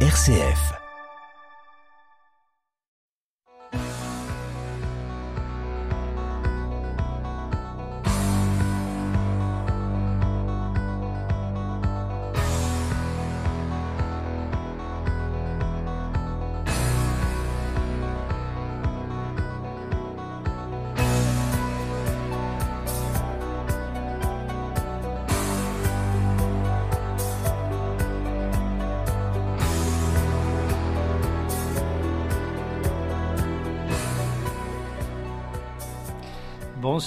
RCF.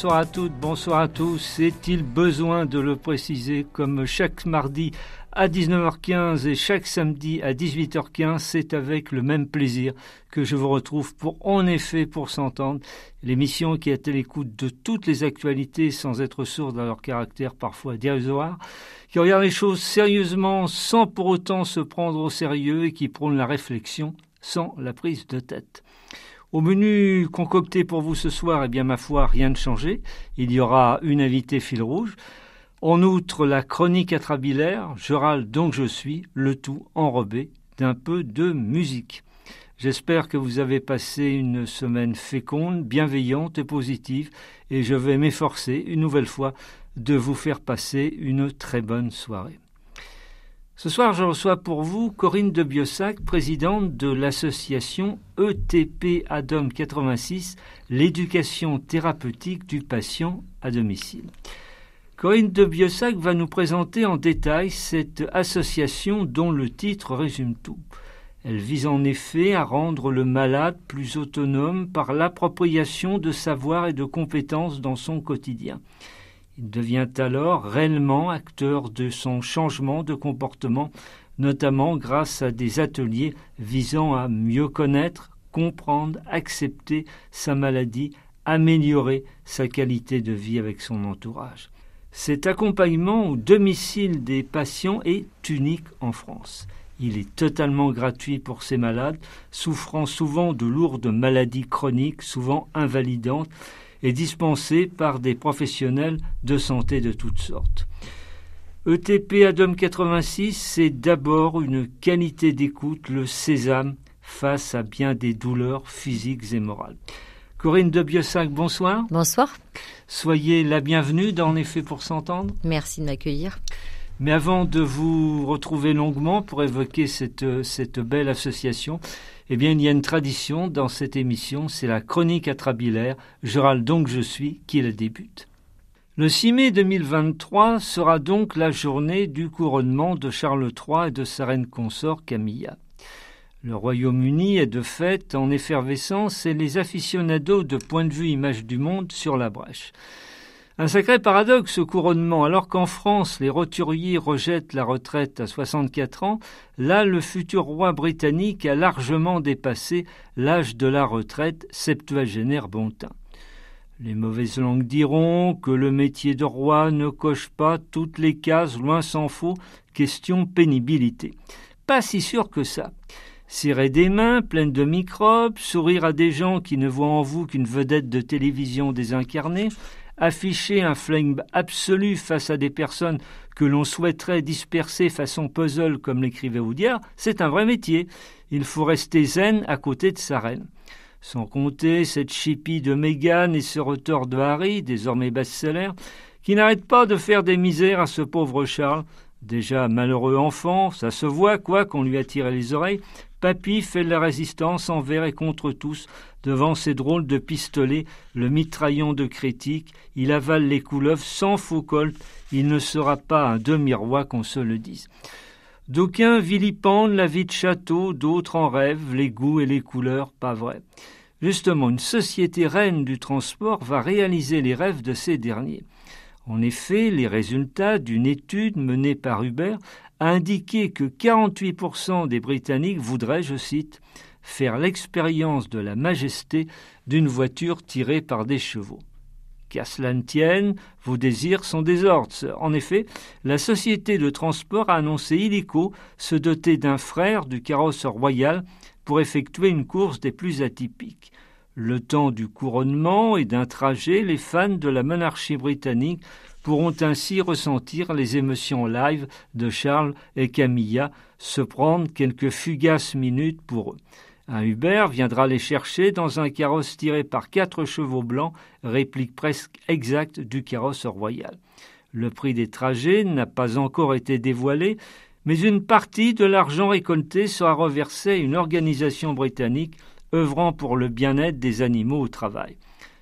Bonsoir à toutes, bonsoir à tous. Est-il besoin de le préciser comme chaque mardi à 19h15 et chaque samedi à 18h15, c'est avec le même plaisir que je vous retrouve pour En effet pour s'entendre, l'émission qui est à l'écoute de toutes les actualités sans être sourde à leur caractère parfois dérisoire, qui regarde les choses sérieusement sans pour autant se prendre au sérieux et qui prône la réflexion sans la prise de tête. Au menu concocté pour vous ce soir, eh bien, ma foi, rien de changé. Il y aura une invitée fil rouge. En outre, la chronique atrabilaire, je râle donc je suis, le tout enrobé d'un peu de musique. J'espère que vous avez passé une semaine féconde, bienveillante et positive, et je vais m'efforcer une nouvelle fois de vous faire passer une très bonne soirée. Ce soir, je reçois pour vous Corinne de Biossac, présidente de l'association ETP ADOM 86, l'éducation thérapeutique du patient à domicile. Corinne de Biossac va nous présenter en détail cette association dont le titre résume tout. Elle vise en effet à rendre le malade plus autonome par l'appropriation de savoir et de compétences dans son quotidien. Il devient alors réellement acteur de son changement de comportement, notamment grâce à des ateliers visant à mieux connaître, comprendre, accepter sa maladie, améliorer sa qualité de vie avec son entourage. Cet accompagnement au domicile des patients est unique en France. Il est totalement gratuit pour ces malades, souffrant souvent de lourdes maladies chroniques, souvent invalidantes, est dispensé par des professionnels de santé de toutes sortes. ETP Adom 86, c'est d'abord une qualité d'écoute, le sésame, face à bien des douleurs physiques et morales. Corinne de Biossac, bonsoir. Bonsoir. Soyez la bienvenue dans En effet pour s'entendre. Merci de m'accueillir. Mais avant de vous retrouver longuement pour évoquer cette, cette belle association, eh bien, il y a une tradition dans cette émission, c'est la chronique atrabilaire, je râle donc je suis, qui la débute. Le 6 mai 2023 sera donc la journée du couronnement de Charles III et de sa reine consort Camilla. Le Royaume-Uni est de fait en effervescence et les aficionados de point de vue image du monde sur la brèche. Un sacré paradoxe ce couronnement. Alors qu'en France, les roturiers rejettent la retraite à 64 ans, là, le futur roi britannique a largement dépassé l'âge de la retraite septuagénaire bontin. Les mauvaises langues diront que le métier de roi ne coche pas toutes les cases, loin s'en faut, question pénibilité. Pas si sûr que ça. Serrer des mains pleines de microbes, sourire à des gens qui ne voient en vous qu'une vedette de télévision désincarnée, afficher un flingue absolu face à des personnes que l'on souhaiterait disperser façon puzzle comme l'écrivait Oudiard, c'est un vrai métier. Il faut rester zen à côté de sa reine. Sans compter cette chipie de Meghan et ce retort de Harry, désormais best-seller, qui n'arrête pas de faire des misères à ce pauvre Charles, déjà malheureux enfant, ça se voit quoi qu'on lui a tiré les oreilles, Papy fait la résistance envers et contre tous, devant ces drôles de pistolets, le mitraillon de critiques, il avale les couleuvres sans faux colt, il ne sera pas un demi-roi qu'on se le dise. D'aucuns vilipendent la vie de château, d'autres en rêvent, les goûts et les couleurs, pas vrai. Justement, une société reine du transport va réaliser les rêves de ces derniers. En effet, les résultats d'une étude menée par Uber a indiqué que 48% des Britanniques voudraient, je cite, faire l'expérience de la majesté d'une voiture tirée par des chevaux. Qu'à cela ne tienne, vos désirs sont des ordres. En effet, la société de transport a annoncé illico se doter d'un frère du carrosseur royal pour effectuer une course des plus atypiques. Le temps du couronnement et d'un trajet, les fans de la monarchie britannique pourront ainsi ressentir les émotions live de Charles et Camilla, se prendre quelques fugaces minutes pour eux. Un Uber viendra les chercher dans un carrosse tiré par quatre chevaux blancs, réplique presque exacte du carrosse royal. Le prix des trajets n'a pas encore été dévoilé, mais une partie de l'argent récolté sera reversé à une organisation britannique œuvrant pour le bien-être des animaux au travail.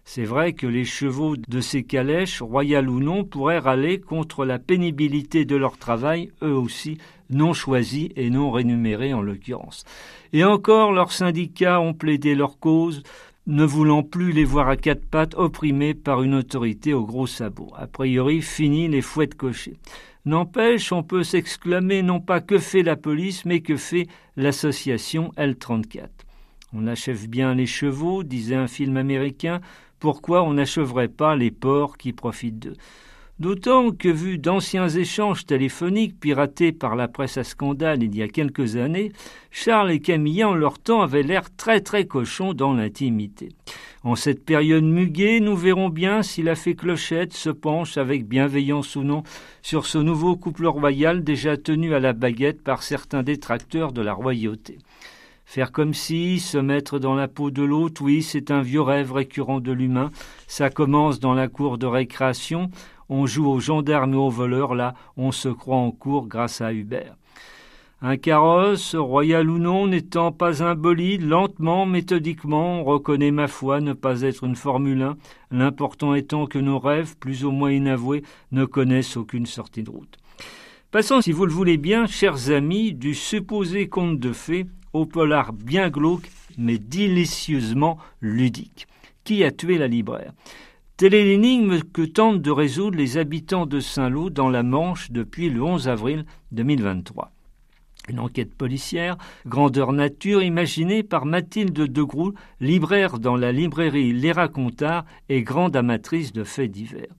C'est vrai que les chevaux de ces calèches, royales ou non, pourraient râler contre la pénibilité de leur travail, eux aussi non choisis et non rémunérés en l'occurrence. Et encore, leurs syndicats ont plaidé leur cause, ne voulant plus les voir à quatre pattes opprimés par une autorité aux gros sabots. A priori, fini les fouettes cochées. N'empêche, on peut s'exclamer non pas que fait la police, mais que fait l'association L34. On achève bien les chevaux, disait un film américain, pourquoi on n'achèverait pas les porcs qui profitent d'eux D'autant que, vu d'anciens échanges téléphoniques piratés par la presse à scandale il y a quelques années, Charles et Camille en leur temps avaient l'air très très cochons dans l'intimité. En cette période muguée, nous verrons bien si la fée Clochette se penche avec bienveillance ou non sur ce nouveau couple royal déjà tenu à la baguette par certains détracteurs de la royauté. Faire comme si, se mettre dans la peau de l'autre, oui, c'est un vieux rêve récurrent de l'humain. Ça commence dans la cour de récréation. On joue aux gendarmes et aux voleurs, là, on se croit en cours grâce à Hubert. Un carrosse, royal ou non, n'étant pas un bolide, lentement, méthodiquement, on reconnaît ma foi ne pas être une Formule 1, l'important étant que nos rêves, plus ou moins inavoués, ne connaissent aucune sortie de route. Passons, si vous le voulez bien, chers amis, du supposé conte de fées au polar bien glauque, mais délicieusement ludique. Qui a tué la libraire? Telle est l'énigme que tentent de résoudre les habitants de Saint-Lô dans la Manche depuis le 11 avril 2023. Une enquête policière, grandeur nature, imaginée par Mathilde de Groux, libraire dans la librairie Les Racontards et grande amatrice de faits divers.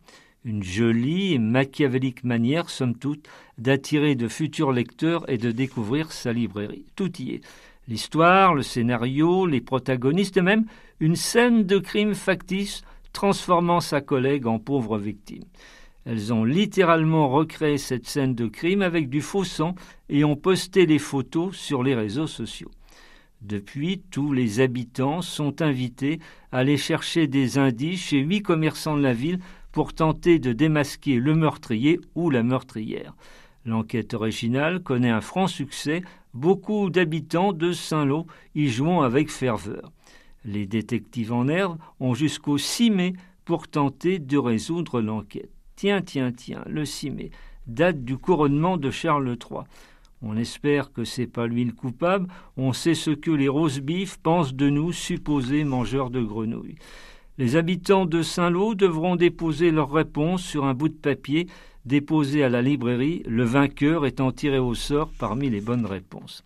Une jolie et machiavélique manière, somme toute, d'attirer de futurs lecteurs et de découvrir sa librairie. Tout y est. L'histoire, le scénario, les protagonistes et même une scène de crime factice transformant sa collègue en pauvre victime. Elles ont littéralement recréé cette scène de crime avec du faux sang et ont posté les photos sur les réseaux sociaux. Depuis, tous les habitants sont invités à aller chercher des indices chez huit commerçants de la ville pour tenter de démasquer le meurtrier ou la meurtrière. L'enquête originale connaît un franc succès, beaucoup d'habitants de Saint-Lô y jouant avec ferveur. Les détectives en herbe ont jusqu'au 6 mai pour tenter de résoudre l'enquête. Tiens, tiens, tiens, le 6 mai, date du couronnement de Charles III. On espère que c'est pas lui le coupable, on sait ce que les rose pensent de nous, supposés mangeurs de grenouilles. Les habitants de Saint-Lô devront déposer leurs réponses sur un bout de papier déposé à la librairie, le vainqueur étant tiré au sort parmi les bonnes réponses.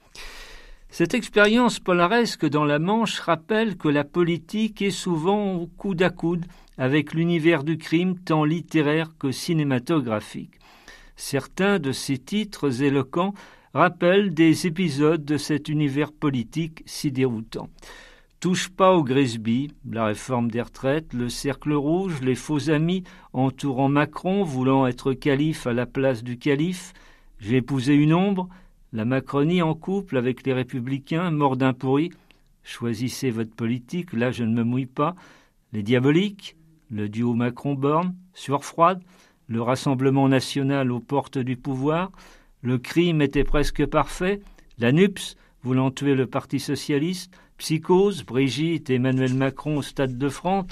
Cette expérience polaresque dans la Manche rappelle que la politique est souvent coude à coude avec l'univers du crime tant littéraire que cinématographique. Certains de ces titres éloquents rappellent des épisodes de cet univers politique si déroutant. Touche pas au Grisby, la réforme des retraites, le cercle rouge, les faux amis entourant Macron voulant être calife à la place du calife, j'ai épousé une ombre, la Macronie en couple avec les républicains, mort d'un pourri, choisissez votre politique, là je ne me mouille pas, les diaboliques, le duo Macron-Borne, sur froide, le Rassemblement national aux portes du pouvoir, le crime était presque parfait, la NUPS voulant tuer le Parti socialiste, Psychose, Brigitte et Emmanuel Macron au Stade de France,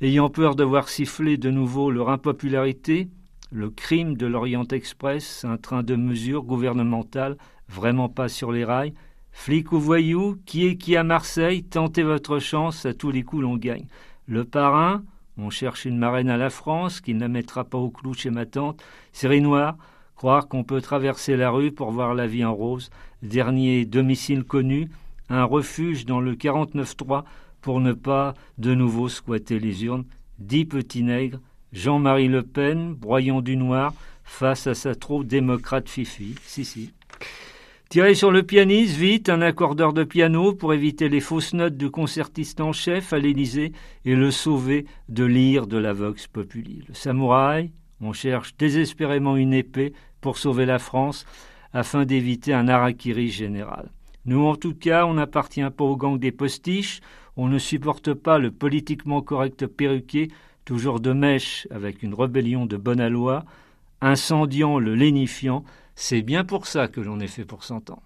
ayant peur de voir siffler de nouveau leur impopularité, le crime de l'Orient Express, un train de mesures gouvernementales vraiment pas sur les rails, flic ou voyou, qui est qui à Marseille, tentez votre chance, à tous les coups l'on gagne. Le parrain, on cherche une marraine à la France qui ne la mettra pas au clou chez ma tante, série noire, croire qu'on peut traverser la rue pour voir la vie en rose, dernier domicile connu, un refuge dans le 49-3 pour ne pas de nouveau squatter les urnes. Dix petits nègres, Jean-Marie Le Pen, broyant du noir, face à sa trop démocrate Fifi. Si, si. Tirez sur le pianiste, vite, un accordeur de piano pour éviter les fausses notes du concertiste en chef à l'Élysée et le sauver de l'ire de la Vox Populi. Le samouraï, On cherche désespérément une épée pour sauver la France afin d'éviter un harakiri général. Nous, en tout cas, on n'appartient pas au gang des postiches, on ne supporte pas le politiquement correct perruqué, toujours de mèche avec une rébellion de bonne loi, incendiant le lénifiant, c'est bien pour ça que l'on est fait pour s'entendre.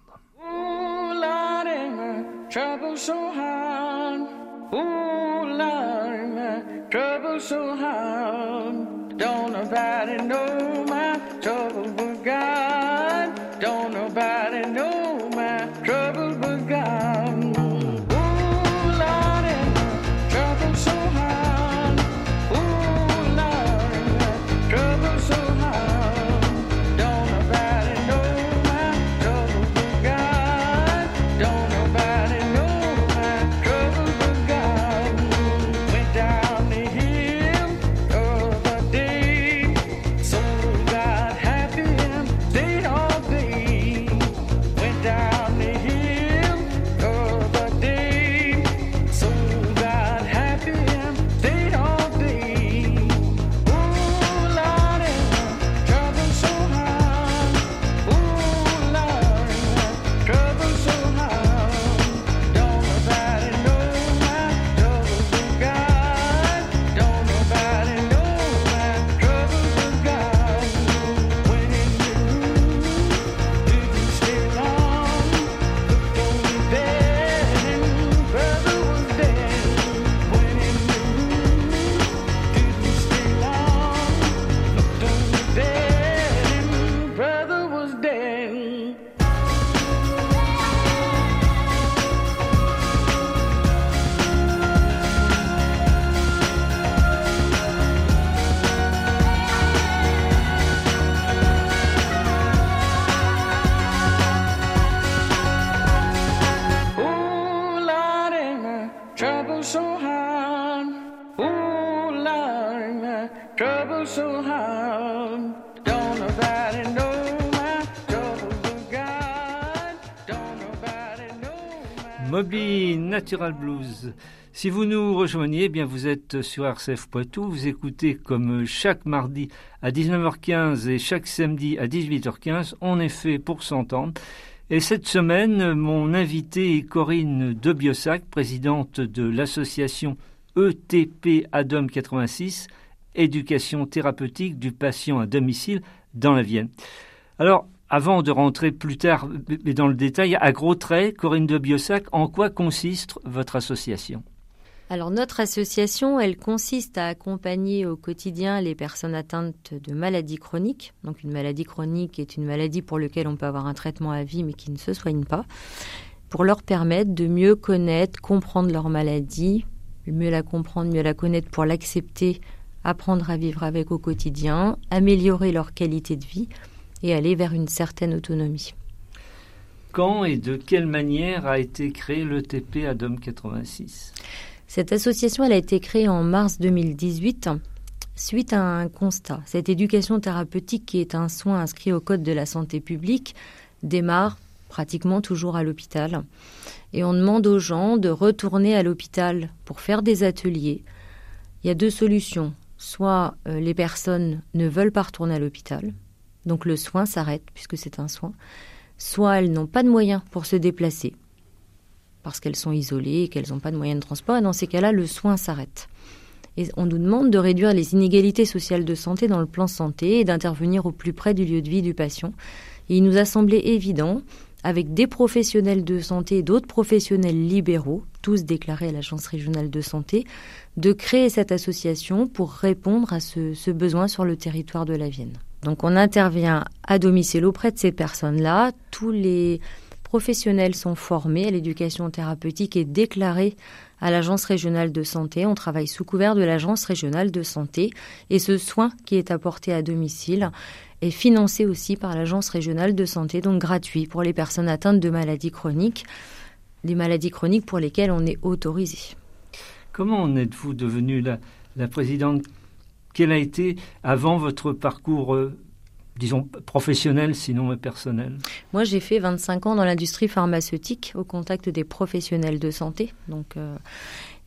Moby Natural Blues. Si vous nous rejoignez, eh bien vous êtes sur RCF Poitou. Vous écoutez comme chaque mardi à 19h15 et chaque samedi à 18h15. On est fait pour s'entendre. Et cette semaine, mon invité est Corinne Debiossac, présidente de l'association ETP ADOM 86, éducation thérapeutique du patient à domicile dans la Vienne. Alors, avant de rentrer plus tard dans le détail, à gros traits, Corinne de Biossac, en quoi consiste votre association? Alors notre association, elle consiste à accompagner au quotidien les personnes atteintes de maladies chroniques. Donc une maladie chronique est une maladie pour laquelle on peut avoir un traitement à vie mais qui ne se soigne pas, pour leur permettre de mieux connaître, comprendre leur maladie, mieux la comprendre, mieux la connaître pour l'accepter, apprendre à vivre avec au quotidien, améliorer leur qualité de vie et aller vers une certaine autonomie. Quand et de quelle manière a été créé l'ETP ADOM 86 Cette association elle a été créée en mars 2018 suite à un constat. Cette éducation thérapeutique qui est un soin inscrit au Code de la santé publique démarre pratiquement toujours à l'hôpital. Et on demande aux gens de retourner à l'hôpital pour faire des ateliers. Il y a deux solutions. Soit euh, les personnes ne veulent pas retourner à l'hôpital, donc le soin s'arrête puisque c'est un soin. Soit elles n'ont pas de moyens pour se déplacer parce qu'elles sont isolées et qu'elles n'ont pas de moyens de transport. Et dans ces cas-là, le soin s'arrête. Et on nous demande de réduire les inégalités sociales de santé dans le plan santé et d'intervenir au plus près du lieu de vie du patient. Il nous a semblé évident, avec des professionnels de santé et d'autres professionnels libéraux, tous déclarés à l'Agence régionale de santé, de créer cette association pour répondre à ce, ce besoin sur le territoire de la Vienne. Donc on intervient à domicile auprès de ces personnes-là. Tous les professionnels sont formés à l'éducation thérapeutique et déclarés à l'Agence régionale de santé. On travaille sous couvert de l'Agence régionale de santé et ce soin qui est apporté à domicile est financé aussi par l'Agence régionale de santé, donc gratuit pour les personnes atteintes de maladies chroniques, des maladies chroniques pour lesquelles on est autorisé. Comment en êtes-vous devenue la, la présidente? Quel a été avant votre parcours euh, disons, professionnel, sinon personnel? Moi, j'ai fait 25 ans dans l'industrie pharmaceutique, au contact des professionnels de santé. Donc, euh,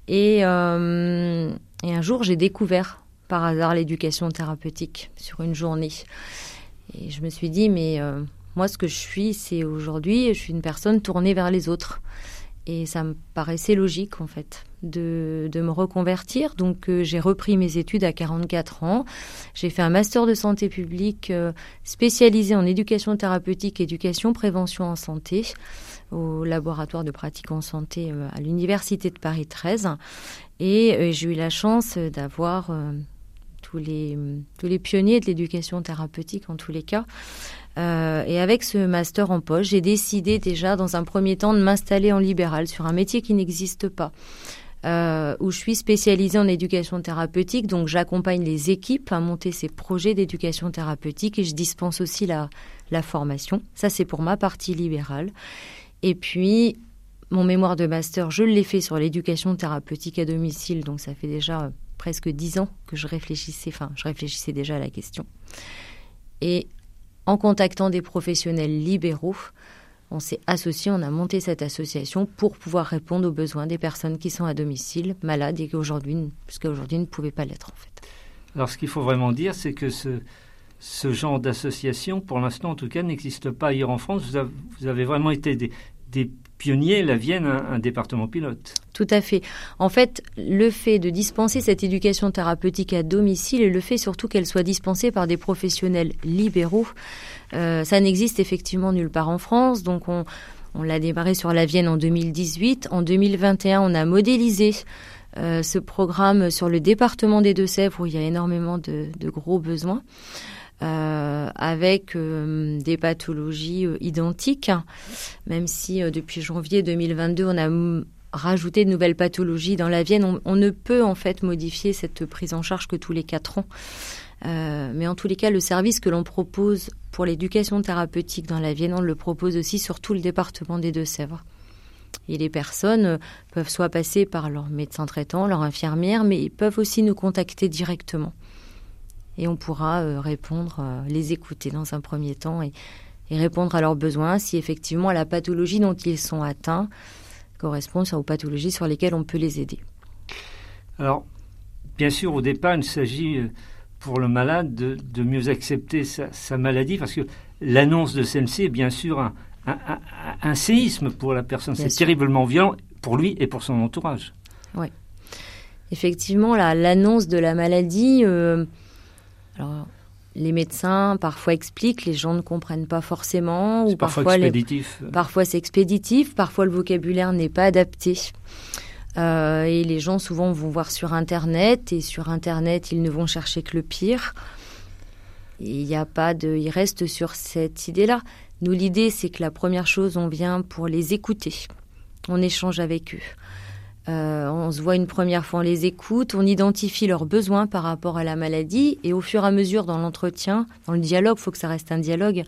et, euh, et, un jour, j'ai découvert par hasard l'éducation thérapeutique sur une journée. Et je me suis dit, mais euh, moi, ce que je suis, c'est aujourd'hui, je suis une personne tournée vers les autres. Et ça me paraissait logique, en fait, de, de me reconvertir. Donc, euh, j'ai repris mes études à 44 ans. J'ai fait un master de santé publique euh, spécialisé en éducation thérapeutique, éducation, prévention en santé au laboratoire de pratique en santé à l'Université de Paris 13. Et j'ai eu la chance d'avoir tous les, tous les pionniers de l'éducation thérapeutique en tous les cas. Euh, et avec ce master en poche, j'ai décidé déjà dans un premier temps de m'installer en libéral sur un métier qui n'existe pas. Euh, où je suis spécialisée en éducation thérapeutique, donc j'accompagne les équipes à monter ces projets d'éducation thérapeutique et je dispense aussi la, la formation. Ça, c'est pour ma partie libérale. Et puis, mon mémoire de master, je l'ai fait sur l'éducation thérapeutique à domicile, donc ça fait déjà presque dix ans que je réfléchissais, enfin, je réfléchissais déjà à la question. Et en contactant des professionnels libéraux, on s'est associé, on a monté cette association pour pouvoir répondre aux besoins des personnes qui sont à domicile, malades et qui aujourd'hui, ne pouvaient pas l'être en fait. Alors ce qu'il faut vraiment dire, c'est que ce, genre d'association, pour l'instant en tout cas, n'existe pas ailleurs en France. Vous avez, vraiment été des pionnier, la Vienne, un, département pilote. Tout à fait. En fait, le fait de dispenser cette éducation thérapeutique à domicile et le fait surtout qu'elle soit dispensée par des professionnels libéraux, euh, ça n'existe effectivement nulle part en France. Donc on, l'a démarré sur la Vienne en 2018. En 2021, on a modélisé euh, ce programme sur le département des Deux-Sèvres où il y a énormément de gros besoins. Euh, avec euh, des pathologies euh, identiques, même si depuis janvier 2022, on a rajouté de nouvelles pathologies dans la Vienne. On, ne peut en fait modifier cette prise en charge que tous les quatre ans. mais en tous les cas, le service que l'on propose pour l'éducation thérapeutique dans la Vienne, on le propose aussi sur tout le département des Deux-Sèvres. Et les personnes peuvent soit passer par leur médecin traitant, leur infirmière, mais ils peuvent aussi nous contacter directement et on pourra euh, répondre, euh, les écouter dans un premier temps et, répondre à leurs besoins si effectivement la pathologie dont ils sont atteints correspond aux pathologies sur lesquelles on peut les aider. Alors, bien sûr, au départ, il s'agit euh, pour le malade de, mieux accepter sa, maladie parce que l'annonce de celle-ci est bien sûr un, séisme pour la personne. C'est terriblement violent pour lui et pour son entourage. Oui. Effectivement, l'annonce de la maladie, alors, les médecins parfois expliquent, les gens ne comprennent pas forcément. Ou parfois, expéditif. Parfois c'est expéditif, parfois le vocabulaire n'est pas adapté. Euh, et les gens souvent vont voir sur Internet et sur Internet ils ne vont chercher que le pire. Il n'y a pas de, ils restent sur cette idée-là. Nous l'idée c'est que la première chose on vient pour les écouter, on échange avec eux. Euh, on se voit une première fois, on les écoute, on identifie leurs besoins par rapport à la maladie et au fur et à mesure dans l'entretien, dans le dialogue, il faut que ça reste un dialogue,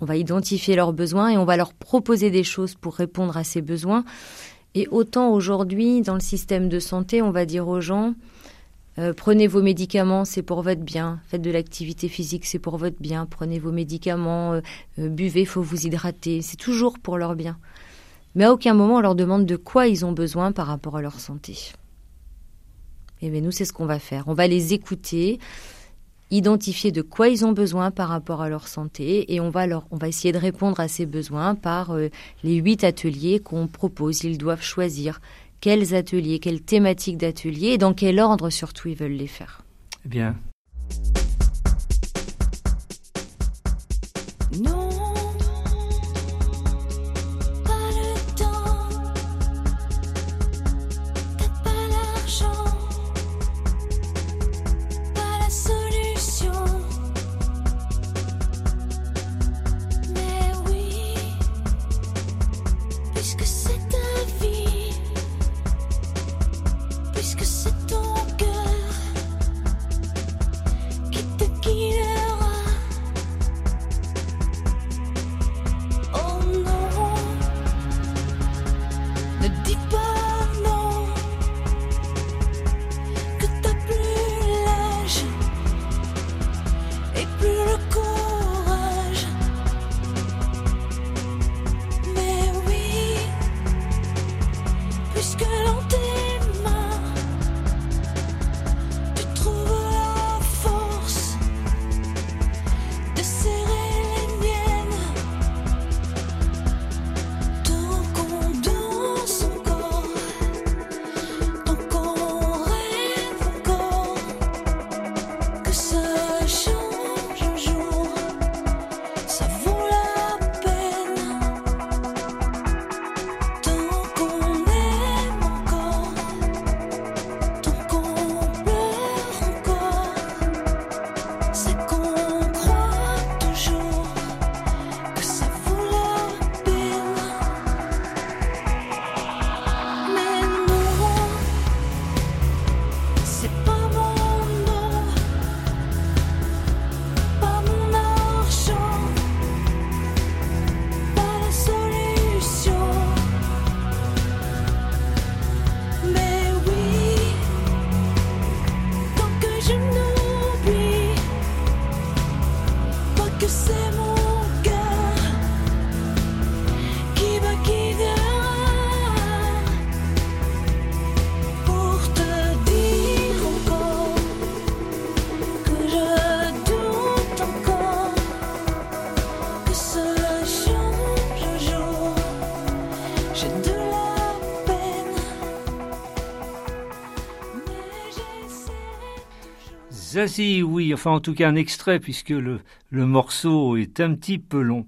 on va identifier leurs besoins et on va leur proposer des choses pour répondre à ces besoins. Et autant aujourd'hui, dans le système de santé, on va dire aux gens, euh, prenez vos médicaments, c'est pour votre bien. Faites de l'activité physique, c'est pour votre bien. Prenez vos médicaments, euh, buvez, faut vous hydrater. C'est toujours pour leur bien mais à aucun moment on leur demande de quoi ils ont besoin par rapport à leur santé. Et eh bien nous, c'est ce qu'on va faire. On va les écouter, identifier de quoi ils ont besoin par rapport à leur santé et on va, on va essayer de répondre à ces besoins par euh, les huit ateliers qu'on propose. Ils doivent choisir quels ateliers, quelles thématiques d'ateliers et dans quel ordre surtout ils veulent les faire. Eh oui, enfin en tout cas un extrait puisque le, le morceau est un petit peu long.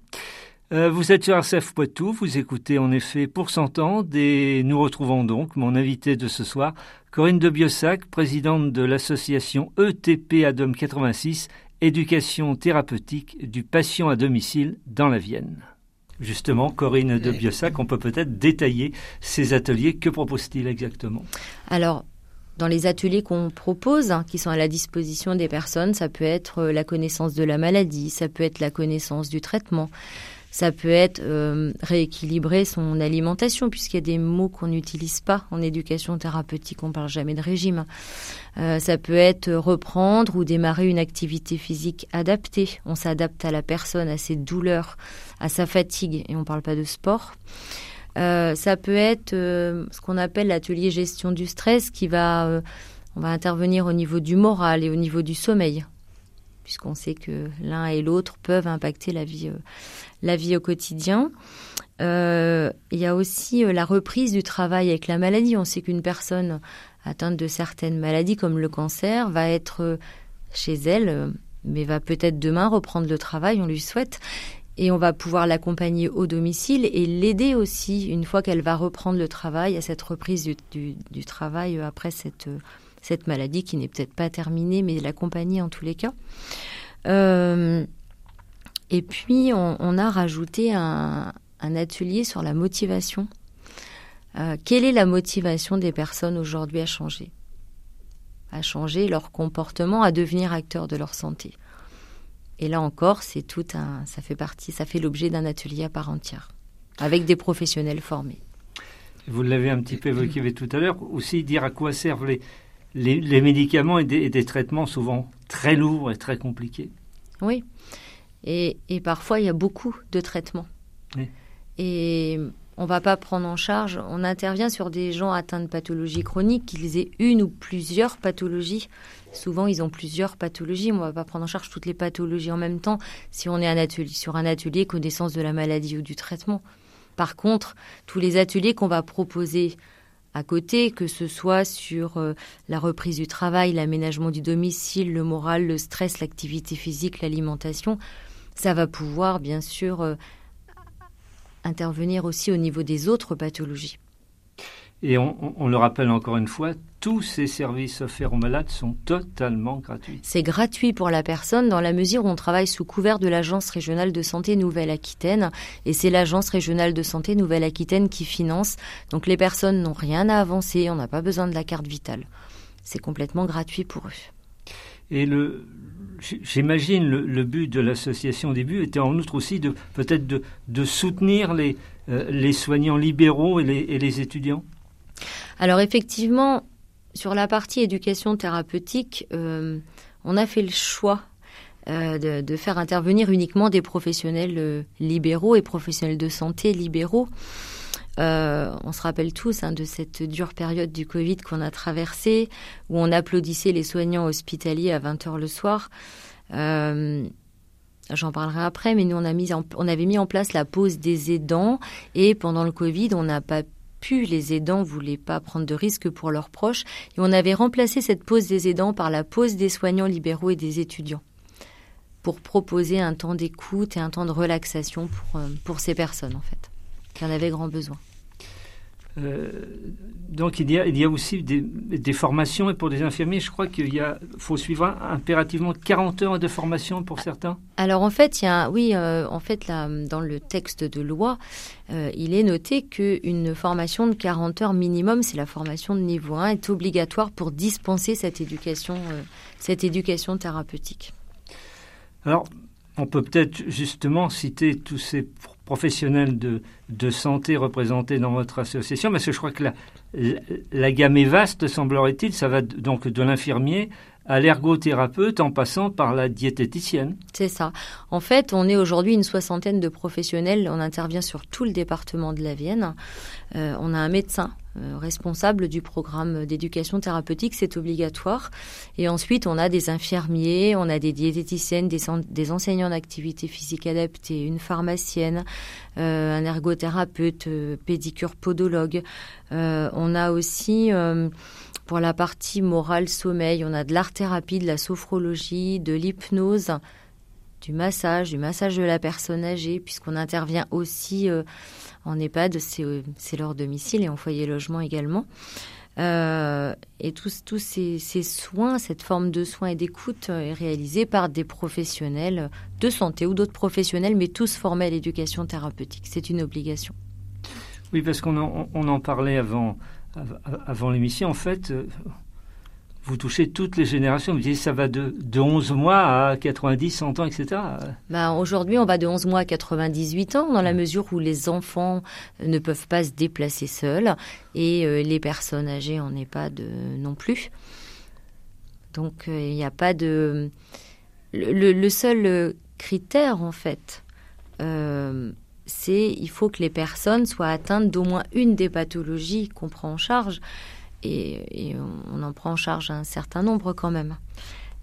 Euh, vous êtes sur RCF Poitou, vous écoutez en effet Pour s'entendre et nous retrouvons donc mon invité de ce soir, Corinne de Biossac, présidente de l'association ETP ADOM 86, éducation thérapeutique du patient à domicile dans la Vienne. Justement, Corinne de Biossac, on peut peut-être détailler ces ateliers. Que propose-t-il exactement? Alors, dans les ateliers qu'on propose, hein, qui sont à la disposition des personnes, ça peut être euh, la connaissance de la maladie, ça peut être la connaissance du traitement, ça peut être euh, rééquilibrer son alimentation, puisqu'il y a des mots qu'on n'utilise pas en éducation thérapeutique, on parle jamais de régime. Euh, ça peut être reprendre ou démarrer une activité physique adaptée. On s'adapte à la personne, à ses douleurs, à sa fatigue, et on ne parle pas de sport. Euh, ça peut être euh, ce qu'on appelle l'atelier gestion du stress qui va, euh, on va intervenir au niveau du moral et au niveau du sommeil, puisqu'on sait que l'un et l'autre peuvent impacter la vie, la vie au quotidien. il y a aussi la reprise du travail avec la maladie. On sait qu'une personne atteinte de certaines maladies comme le cancer va être chez elle, mais va peut-être demain reprendre le travail, on lui souhaite et on va pouvoir l'accompagner au domicile et l'aider aussi une fois qu'elle va reprendre le travail à cette reprise du, travail après cette, cette maladie qui n'est peut-être pas terminée, mais l'accompagner en tous les cas. Euh, et puis on, a rajouté un, atelier sur la motivation. Euh, quelle est la motivation des personnes aujourd'hui à changer? À changer leur comportement, à devenir acteurs de leur santé et là encore, c'est tout un, ça fait partie, ça fait l'objet d'un atelier à part entière, avec des professionnels formés. Vous l'avez un petit peu évoqué tout à l'heure, aussi dire à quoi servent les, les, médicaments et des, traitements souvent très lourds et très compliqués. Oui, et, et parfois il y a beaucoup de traitements. Et on va pas prendre en charge, on intervient sur des gens atteints de pathologies chroniques, qu'ils aient une ou plusieurs pathologies Souvent, ils ont plusieurs pathologies. On va pas prendre en charge toutes les pathologies en même temps si on est sur un atelier connaissance de la maladie ou du traitement. Par contre, tous les ateliers qu'on va proposer à côté, que ce soit sur euh, la reprise du travail, l'aménagement du domicile, le moral, le stress, l'activité physique, l'alimentation, ça va pouvoir bien sûr euh, intervenir aussi au niveau des autres pathologies. Et on, le rappelle encore une fois, tous ces services offerts aux malades sont totalement gratuits. C'est gratuit pour la personne dans la mesure où on travaille sous couvert de l'Agence régionale de santé Nouvelle-Aquitaine. Et c'est l'Agence régionale de santé Nouvelle-Aquitaine qui finance. Donc les personnes n'ont rien à avancer, on n'a pas besoin de la carte vitale. C'est complètement gratuit pour eux. Et le, j'imagine le, but de l'association début était en outre aussi de peut-être de, soutenir les, euh, les soignants libéraux et les, étudiants? Alors effectivement, sur la partie éducation thérapeutique, euh, on a fait le choix euh, de, faire intervenir uniquement des professionnels libéraux et professionnels de santé libéraux. On se rappelle tous hein, de cette dure période du Covid qu'on a traversée, où on applaudissait les soignants hospitaliers à 20h le soir. J'en parlerai après, mais nous on, a mis on avait mis en place la pause des aidants. Et pendant le Covid, on n'a pas les aidants voulaient pas prendre de risques pour leurs proches, et on avait remplacé cette pause des aidants par la pause des soignants libéraux et des étudiants, pour proposer un temps d'écoute et un temps de relaxation pour, euh, pour ces personnes, en fait, qui en avaient grand besoin. Euh, donc il y, a, il y a aussi des, des, formations et pour des infirmiers, je crois qu'il faut suivre impérativement 40 heures de formation pour certains. Alors en fait, il y a, oui, euh, en fait là, dans le texte de loi, euh, il est noté qu'une formation de 40 heures minimum, c'est la formation de niveau 1, est obligatoire pour dispenser cette éducation, cette éducation thérapeutique. Alors, on peut peut-être justement citer tous ces professionnels de, de santé représentés dans votre association, parce que je crois que la, la, gamme est vaste, semblerait-il. Ça va donc de l'infirmier à l'ergothérapeute en passant par la diététicienne. C'est ça. En fait, on est aujourd'hui une soixantaine de professionnels. On intervient sur tout le département de la Vienne. Euh, on a un médecin responsable du programme d'éducation thérapeutique, c'est obligatoire. Et ensuite, on a des infirmiers, on a des diététiciennes, des, enseignants d'activité physique adaptée, une pharmacienne, euh, un ergothérapeute, pédicure podologue. on a aussi Pour la partie morale, sommeil, on a de l'art-thérapie, de la sophrologie, de l'hypnose, du massage, du massage de la personne âgée, puisqu'on intervient aussi euh, en EHPAD, c'est leur domicile et en foyer logement également. Euh, et tous, ces, soins, cette forme de soins et d'écoute euh, est réalisée par des professionnels de santé ou d'autres professionnels, mais tous formés à l'éducation thérapeutique. C'est une obligation. Oui, parce qu'on en, parlait avant, avant l'émission. En fait, euh, vous touchez toutes les générations. Vous dites ça va de, de 11 mois à 90, 100 ans, etc. Ben, Aujourd'hui, on va de 11 mois à 98 ans, dans la mesure où les enfants ne peuvent pas se déplacer seuls et euh, les personnes âgées en EHPAD non plus. Donc, euh, il n'y a pas de... Le, seul critère, en fait, euh, c'est il faut que les personnes soient atteintes d'au moins une des pathologies qu'on prend en charge et, on, en prend en charge un certain nombre quand même.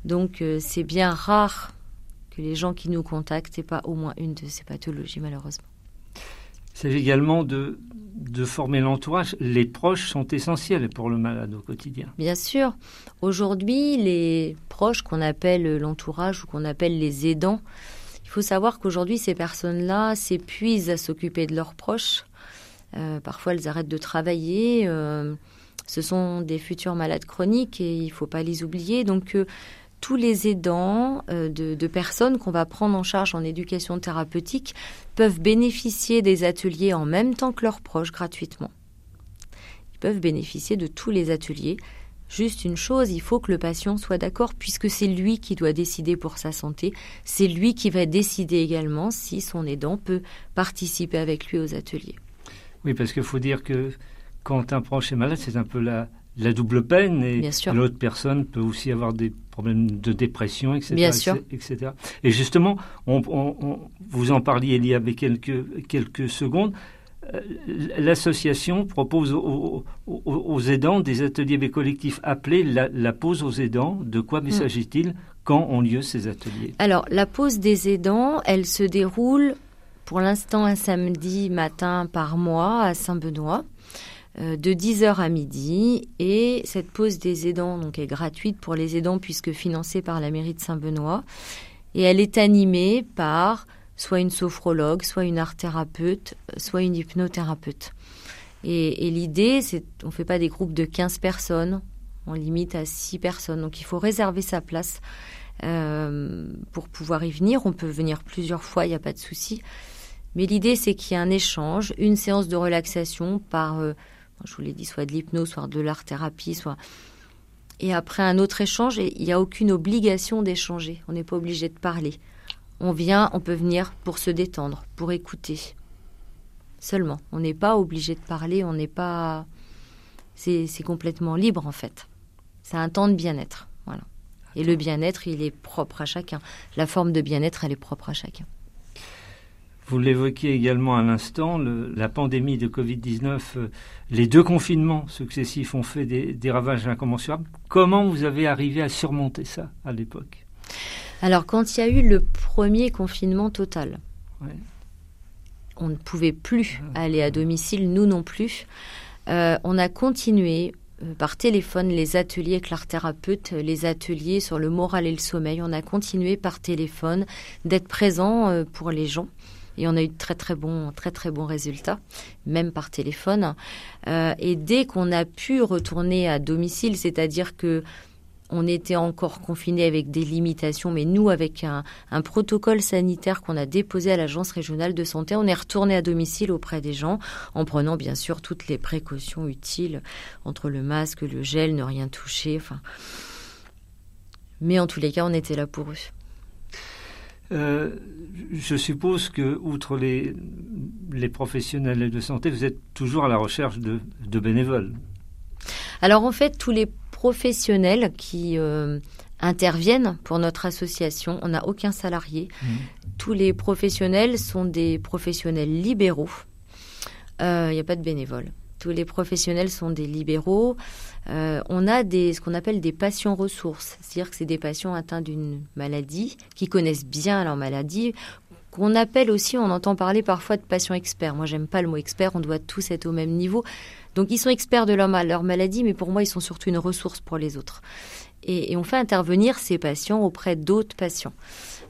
Donc euh, c'est bien rare que les gens qui nous contactent n'aient pas au moins une de ces pathologies malheureusement. Il s'agit également de, de former l'entourage. Les proches sont essentiels pour le malade au quotidien. Bien sûr. Aujourd'hui, les proches qu'on appelle l'entourage ou qu'on appelle les aidants, il faut savoir qu'aujourd'hui, ces personnes-là s'épuisent à s'occuper de leurs proches. Euh, parfois, elles arrêtent de travailler. Euh, ce sont des futurs malades chroniques et il ne faut pas les oublier. Donc, euh, tous les aidants euh, de, personnes qu'on va prendre en charge en éducation thérapeutique peuvent bénéficier des ateliers en même temps que leurs proches gratuitement. Ils peuvent bénéficier de tous les ateliers. Juste une chose, il faut que le patient soit d'accord puisque c'est lui qui doit décider pour sa santé. C'est lui qui va décider également si son aidant peut participer avec lui aux ateliers. Oui, parce qu'il faut dire que quand un proche est malade, c'est un peu la, la double peine et l'autre personne peut aussi avoir des problèmes de dépression, etc. Bien sûr. etc. Et justement, on, vous en parliez il y avait quelques, quelques secondes. Euh, l'association propose aux, aux, aidants des ateliers collectifs appelés la, pause aux aidants. De quoi mm. s'agit-il Quand ont lieu ces ateliers? Alors, la pause des aidants, elle se déroule pour l'instant un samedi matin par mois à Saint-Benoît. Euh, de 10h à midi et cette pause des aidants donc est gratuite pour les aidants puisque financée par la mairie de Saint-Benoît et elle est animée par soit une sophrologue, soit une art thérapeute, soit une hypnothérapeute. Et, l'idée, c'est on fait pas des groupes de 15 personnes, on limite à 6 personnes. Donc il faut réserver sa place euh, pour pouvoir y venir. On peut venir plusieurs fois, il n'y a pas de souci. Mais l'idée, c'est qu'il y ait un échange, une séance de relaxation par euh, je vous l'ai dit, soit de l'hypnose, soit de l'art-thérapie, soit... Et après un autre échange, il n'y a aucune obligation d'échanger. On n'est pas obligé de parler. On vient, on peut venir pour se détendre, pour écouter. Seulement. On n'est pas obligé de parler, on n'est pas... C'est complètement libre en fait. C'est un temps de bien-être. Voilà. Et le bien-être, il est propre à chacun. La forme de bien-être, elle est propre à chacun. Vous l'évoquiez également à l'instant, la pandémie de Covid-19, euh, les deux confinements successifs ont fait des, ravages incommensurables. Comment vous avez arrivé à surmonter ça à l'époque? Alors, quand il y a eu le premier confinement total, on ne pouvait plus ah. aller à domicile, nous non plus. Euh, on a continué euh, par téléphone les ateliers avec l'art thérapeute, les ateliers sur le moral et le sommeil. On a continué par téléphone d'être présent pour les gens et on a eu de très très bons résultats, même par téléphone. Euh, et dès qu'on a pu retourner à domicile, c'est-à-dire que on était encore confiné avec des limitations, mais nous, avec un, protocole sanitaire qu'on a déposé à l'Agence régionale de santé, on est retourné à domicile auprès des gens, en prenant bien sûr toutes les précautions utiles entre le masque, le gel, ne rien toucher. Enfin, mais en tous les cas, on était là pour eux. Euh, je suppose que, outre les, les professionnels de santé, vous êtes toujours à la recherche de, bénévoles. Alors en fait, tous les professionnels qui euh, interviennent pour notre association, on n'a aucun salarié. Mmh. Tous les professionnels sont des professionnels libéraux. Il euh, n'y a pas de bénévoles. Tous les professionnels sont des libéraux. Euh, on a ce qu'on appelle des patients ressources, c'est-à-dire que c'est des patients atteints d'une maladie, qui connaissent bien leur maladie, qu'on appelle aussi, on entend parler parfois de patients experts. Moi, j'aime pas le mot expert, on doit tous être au même niveau. Donc, ils sont experts de leur, leur maladie, mais pour moi, ils sont surtout une ressource pour les autres. Et, on fait intervenir ces patients auprès d'autres patients.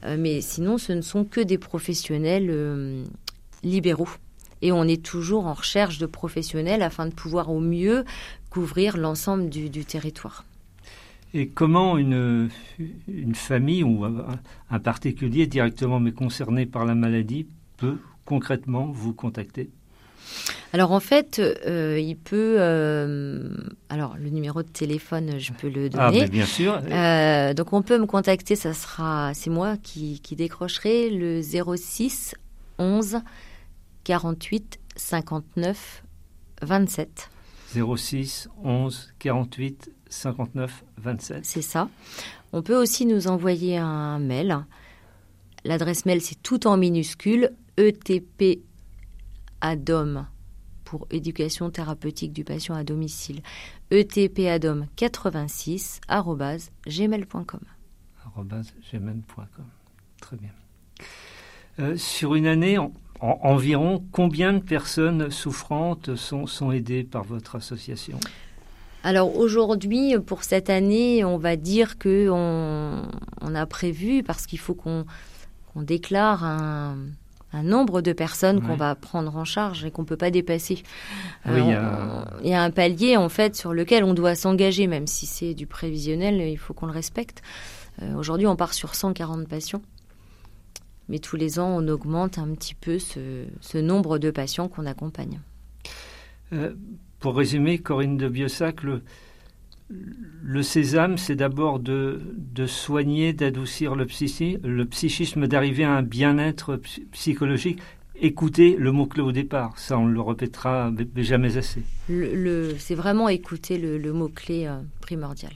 Euh, mais sinon, ce ne sont que des professionnels euh, libéraux. Et on est toujours en recherche de professionnels afin de pouvoir au mieux couvrir l'ensemble du, du territoire. Et comment une, une famille ou un particulier directement mais concerné par la maladie peut concrètement vous contacter? Alors en fait, euh, il peut. Euh, alors le numéro de téléphone, je peux le ah, donner. Ah, bien sûr. Euh, donc on peut me contacter, ça sera, c'est moi qui, qui décrocherai le 06 11 48 59 27. 06 11 48 59 27. C'est ça. On peut aussi nous envoyer un mail. L'adresse mail, c'est tout en minuscule etp ADOM pour éducation thérapeutique du patient à domicile. etpadom 86 gmail.com. gmail.com. Très bien. Euh, sur une année, environ combien de personnes souffrantes sont, sont aidées par votre association? Alors aujourd'hui, pour cette année, on va dire que on, a prévu, parce qu'il faut qu'on déclare un, nombre de personnes qu'on va prendre en charge et qu'on ne peut pas dépasser. il, y a... il y a un palier en fait sur lequel on doit s'engager, même si c'est du prévisionnel, il faut qu'on le respecte. Euh, aujourd'hui, on part sur 140 patients. Mais tous les ans, on augmente un petit peu ce, nombre de patients qu'on accompagne. Euh, pour résumer, Corinne de Biossac, le, sésame, c'est d'abord de, soigner, d'adoucir le, le psychisme, d'arriver à un bien-être psychologique. Écoutez le mot-clé au départ, ça on le répétera jamais assez. c'est vraiment écouter le, mot-clé euh, primordial.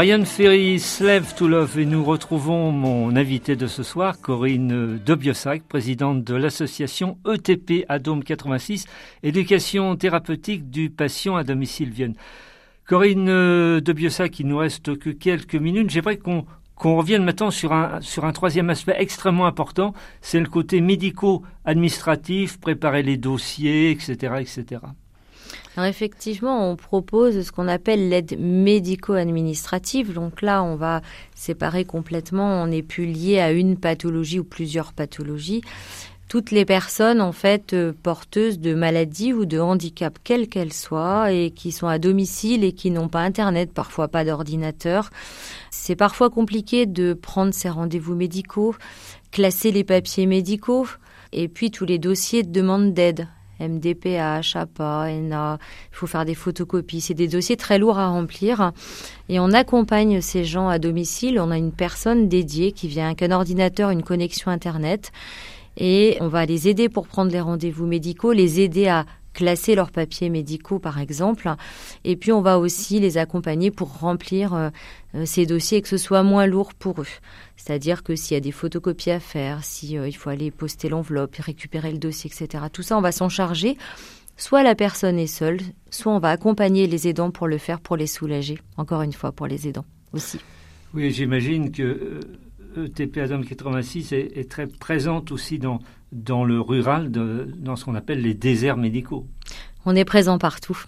Brian Ferry, Slave to Love, et nous retrouvons mon invité de ce soir, Corinne Debiossac, présidente de l'association ETP Adome 86, éducation thérapeutique du patient à domicile Vienne. Corinne Debiossac, il nous reste que quelques minutes. J'aimerais qu'on qu'on revienne maintenant sur un, sur un troisième aspect extrêmement important, c'est le côté médico-administratif, préparer les dossiers, etc., etc. Alors effectivement, on propose ce qu'on appelle l'aide médico-administrative. Donc là, on va séparer complètement, on n'est plus lié à une pathologie ou plusieurs pathologies. Toutes les personnes, en fait, euh, porteuses de maladies ou de handicaps, quelles qu'elles soient, et qui sont à domicile et qui n'ont pas Internet, parfois pas d'ordinateur. C'est parfois compliqué de prendre ces rendez-vous médicaux, classer les papiers médicaux, et puis tous les dossiers de demande d'aide. MDPH, APA, ENA, il faut faire des photocopies. C'est des dossiers très lourds à remplir. Et on accompagne ces gens à domicile. On a une personne dédiée qui vient avec un ordinateur, une connexion Internet. Et on va les aider pour prendre les rendez-vous médicaux, les aider à classer leurs papiers médicaux, par exemple. Et puis, on va aussi les accompagner pour remplir euh, euh, ces dossiers et que ce soit moins lourd pour eux. C'est-à-dire que s'il y a des photocopies à faire, si euh, faut aller poster l'enveloppe, récupérer le dossier, etc. Tout ça, on va s'en charger. Soit la personne est seule, soit on va accompagner les aidants pour le faire, pour les soulager. Encore une fois, pour les aidants aussi. Oui, j'imagine que ETP Adam 86 est, est, très présente aussi dans, dans le rural, de, dans ce qu'on appelle les déserts médicaux. On est présent partout.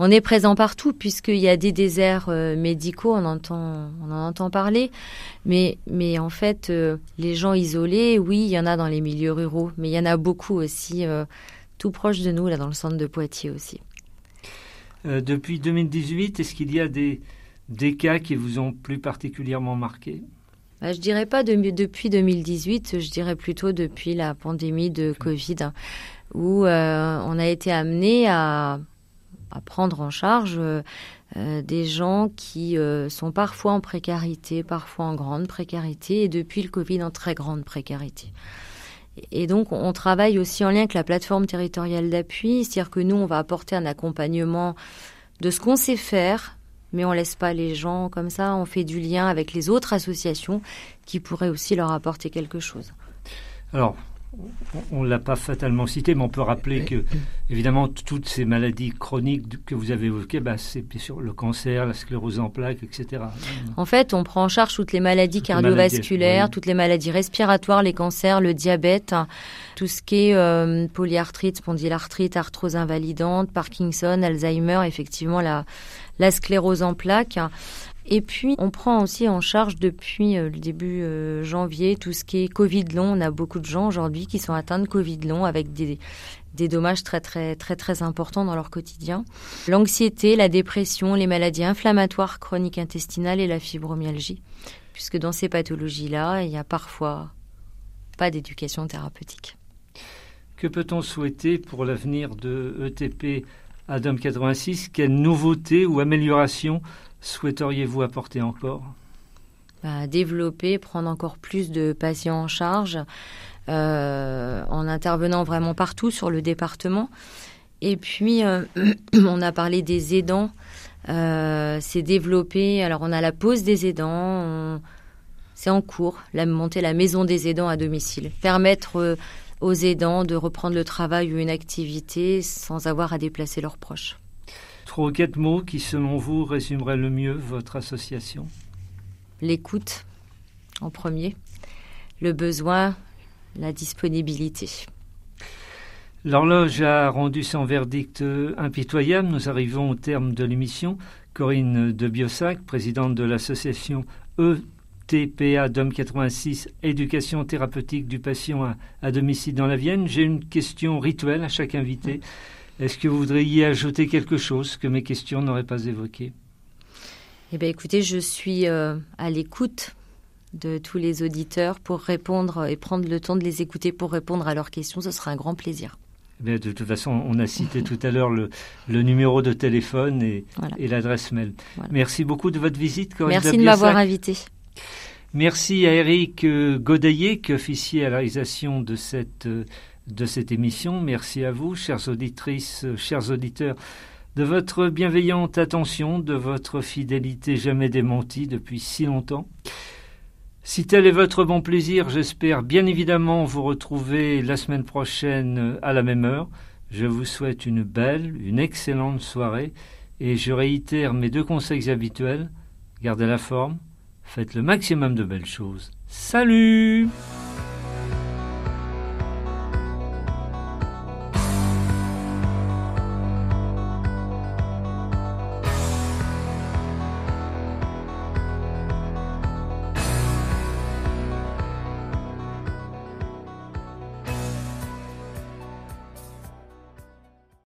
On est présent partout puisqu'il y a des déserts euh, médicaux, on entend, on en entend parler. Mais, mais en fait, euh, les gens isolés, oui, il y en a dans les milieux ruraux, mais il y en a beaucoup aussi, euh, tout proche de nous, là, dans le centre de Poitiers aussi. depuis 2018, est-ce qu'il y a des, des cas qui vous ont plus particulièrement marqué? Je dirais pas de, depuis 2018, je dirais plutôt depuis la pandémie de Covid, où euh, on a été amené à, à, prendre en charge euh, des gens qui euh, sont parfois en précarité, parfois en grande précarité, et depuis le Covid en très grande précarité. Et donc, on travaille aussi en lien avec la plateforme territoriale d'appui, c'est-à-dire que nous, on va apporter un accompagnement de ce qu'on sait faire, mais on laisse pas les gens comme ça. On fait du lien avec les autres associations qui pourraient aussi leur apporter quelque chose. On ne l'a pas fatalement cité, mais on peut rappeler que, évidemment, toutes ces maladies chroniques que vous avez évoquées, bah, c'est bien sûr le cancer, la sclérose en plaques, etc. En fait, on prend en charge toutes les maladies cardiovasculaires, toutes les maladies respiratoires, les cancers, le diabète, tout ce qui est euh, polyarthrite, spondylarthrite, arthrose invalidante, Parkinson, Alzheimer, effectivement, la, la sclérose en plaques. Et puis, on prend aussi en charge depuis euh, le début euh, janvier tout ce qui est Covid long. On a beaucoup de gens aujourd'hui qui sont atteints de Covid long avec des, des dommages très très très très importants dans leur quotidien. L'anxiété, la dépression, les maladies inflammatoires chroniques intestinales et la fibromyalgie. Puisque dans ces pathologies-là, il y a parfois pas d'éducation thérapeutique. Que peut-on souhaiter pour l'avenir de ETP Adam 86 Quelle nouveauté ou amélioration souhaiteriez-vous apporter encore? Bah, Développer, prendre encore plus de patients en charge, euh, en intervenant vraiment partout sur le département. Et puis, euh, on a parlé des aidants. Euh, c'est développé. Alors, on a la pause des aidants. C'est en cours, la, monter la maison des aidants à domicile. Permettre aux aidants de reprendre le travail ou une activité sans avoir à déplacer leurs proches. Trois ou quatre mots qui, selon vous, résumeraient le mieux votre association? L'écoute, en premier. Le besoin, la disponibilité. L'horloge a rendu son verdict impitoyable. Nous arrivons au terme de l'émission. Corinne de Biossac, présidente de l'association ETPA DOM 86, Éducation thérapeutique du patient à, domicile dans la Vienne. J'ai une question rituelle à chaque invité. Est-ce que vous voudriez ajouter quelque chose que mes questions n'auraient pas évoqué? Eh bien, écoutez, je suis euh, à l'écoute de tous les auditeurs pour répondre et prendre le temps de les écouter pour répondre à leurs questions. Ce sera un grand plaisir. Eh bien, de toute façon, on a cité tout à l'heure le, le, numéro de téléphone et, l'adresse mail. Voilà. Merci beaucoup de votre visite, Corinne Merci de m'avoir invité. Merci à Eric euh, Godaillé qui officiait à la réalisation de cette euh, de cette émission. Merci à vous, chères auditrices, chers auditeurs, de votre bienveillante attention, de votre fidélité jamais démentie depuis si longtemps. Si tel est votre bon plaisir, j'espère bien évidemment vous retrouver la semaine prochaine à la même heure. Je vous souhaite une belle, une excellente soirée et je réitère mes deux conseils habituels. Gardez la forme, faites le maximum de belles choses. Salut